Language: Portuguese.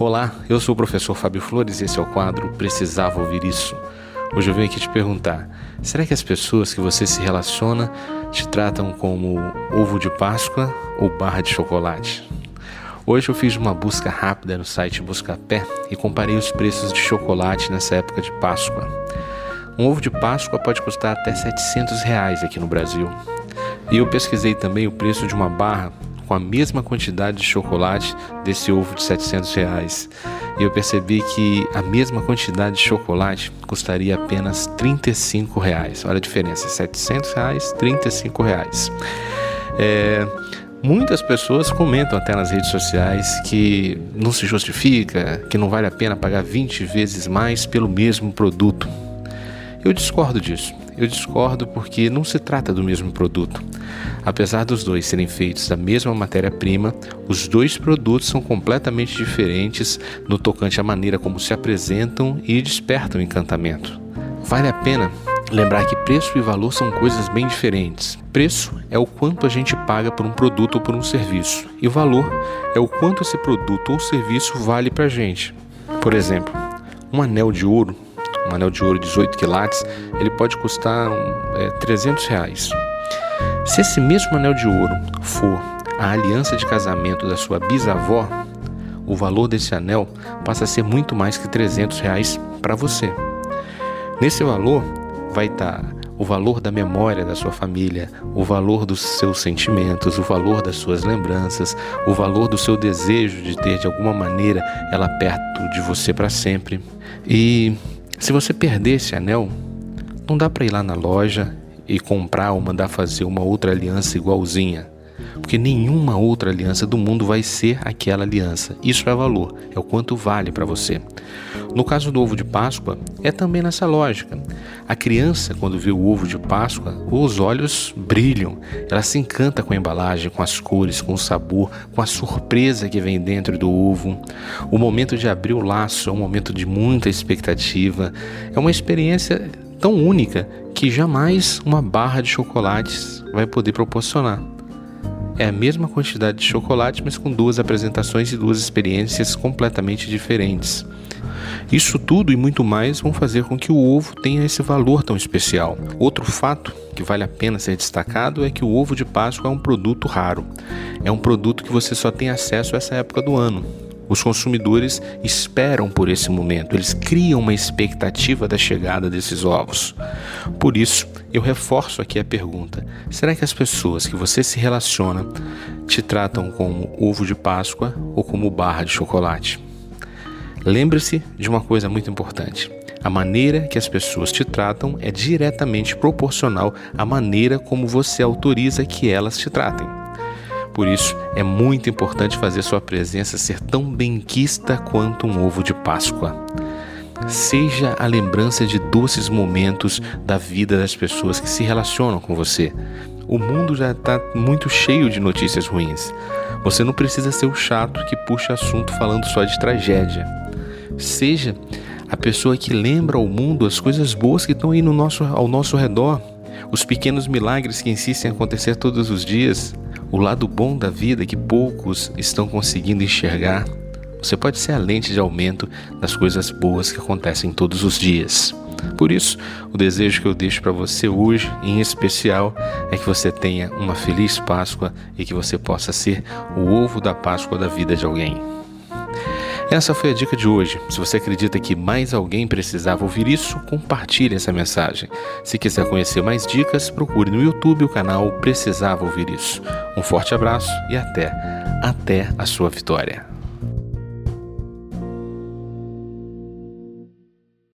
Olá, eu sou o professor Fábio Flores e esse é o quadro Precisava Ouvir Isso. Hoje eu venho aqui te perguntar: será que as pessoas que você se relaciona te tratam como ovo de Páscoa ou barra de chocolate? Hoje eu fiz uma busca rápida no site Buscapé e comparei os preços de chocolate nessa época de Páscoa. Um ovo de Páscoa pode custar até 700 reais aqui no Brasil. E eu pesquisei também o preço de uma barra com a mesma quantidade de chocolate desse ovo de 700 reais. E eu percebi que a mesma quantidade de chocolate custaria apenas 35 reais. Olha a diferença, 700 reais, 35 reais. É, muitas pessoas comentam até nas redes sociais que não se justifica, que não vale a pena pagar 20 vezes mais pelo mesmo produto. Eu discordo disso. Eu discordo porque não se trata do mesmo produto. Apesar dos dois serem feitos da mesma matéria-prima, os dois produtos são completamente diferentes no tocante à maneira como se apresentam e despertam encantamento. Vale a pena lembrar que preço e valor são coisas bem diferentes. Preço é o quanto a gente paga por um produto ou por um serviço, e valor é o quanto esse produto ou serviço vale para a gente. Por exemplo, um anel de ouro um anel de ouro 18 quilates, ele pode custar é, 300 reais. Se esse mesmo anel de ouro for a aliança de casamento da sua bisavó, o valor desse anel passa a ser muito mais que 300 reais para você. Nesse valor vai estar o valor da memória da sua família, o valor dos seus sentimentos, o valor das suas lembranças, o valor do seu desejo de ter de alguma maneira ela perto de você para sempre. E se você perder esse anel, não dá para ir lá na loja e comprar ou mandar fazer uma outra aliança igualzinha, porque nenhuma outra aliança do mundo vai ser aquela aliança. Isso é valor, é o quanto vale para você. No caso do ovo de Páscoa, é também nessa lógica. A criança, quando vê o ovo de Páscoa, os olhos brilham, ela se encanta com a embalagem, com as cores, com o sabor, com a surpresa que vem dentro do ovo. O momento de abrir o laço é um momento de muita expectativa, é uma experiência tão única que jamais uma barra de chocolates vai poder proporcionar. É a mesma quantidade de chocolate, mas com duas apresentações e duas experiências completamente diferentes. Isso tudo e muito mais vão fazer com que o ovo tenha esse valor tão especial. Outro fato que vale a pena ser destacado é que o ovo de Páscoa é um produto raro. É um produto que você só tem acesso a essa época do ano. Os consumidores esperam por esse momento, eles criam uma expectativa da chegada desses ovos. Por isso, eu reforço aqui a pergunta: será que as pessoas que você se relaciona te tratam como ovo de Páscoa ou como barra de chocolate? Lembre-se de uma coisa muito importante. A maneira que as pessoas te tratam é diretamente proporcional à maneira como você autoriza que elas te tratem. Por isso, é muito importante fazer sua presença ser tão benquista quanto um ovo de Páscoa. Seja a lembrança de doces momentos da vida das pessoas que se relacionam com você. O mundo já está muito cheio de notícias ruins. Você não precisa ser o chato que puxa assunto falando só de tragédia. Seja a pessoa que lembra ao mundo as coisas boas que estão aí no nosso, ao nosso redor, os pequenos milagres que insistem em acontecer todos os dias, o lado bom da vida que poucos estão conseguindo enxergar. Você pode ser a lente de aumento das coisas boas que acontecem todos os dias. Por isso, o desejo que eu deixo para você hoje, em especial, é que você tenha uma feliz Páscoa e que você possa ser o ovo da Páscoa da vida de alguém. Essa foi a dica de hoje. Se você acredita que mais alguém precisava ouvir isso, compartilhe essa mensagem. Se quiser conhecer mais dicas, procure no YouTube o canal Precisava Ouvir Isso. Um forte abraço e até, até a sua vitória.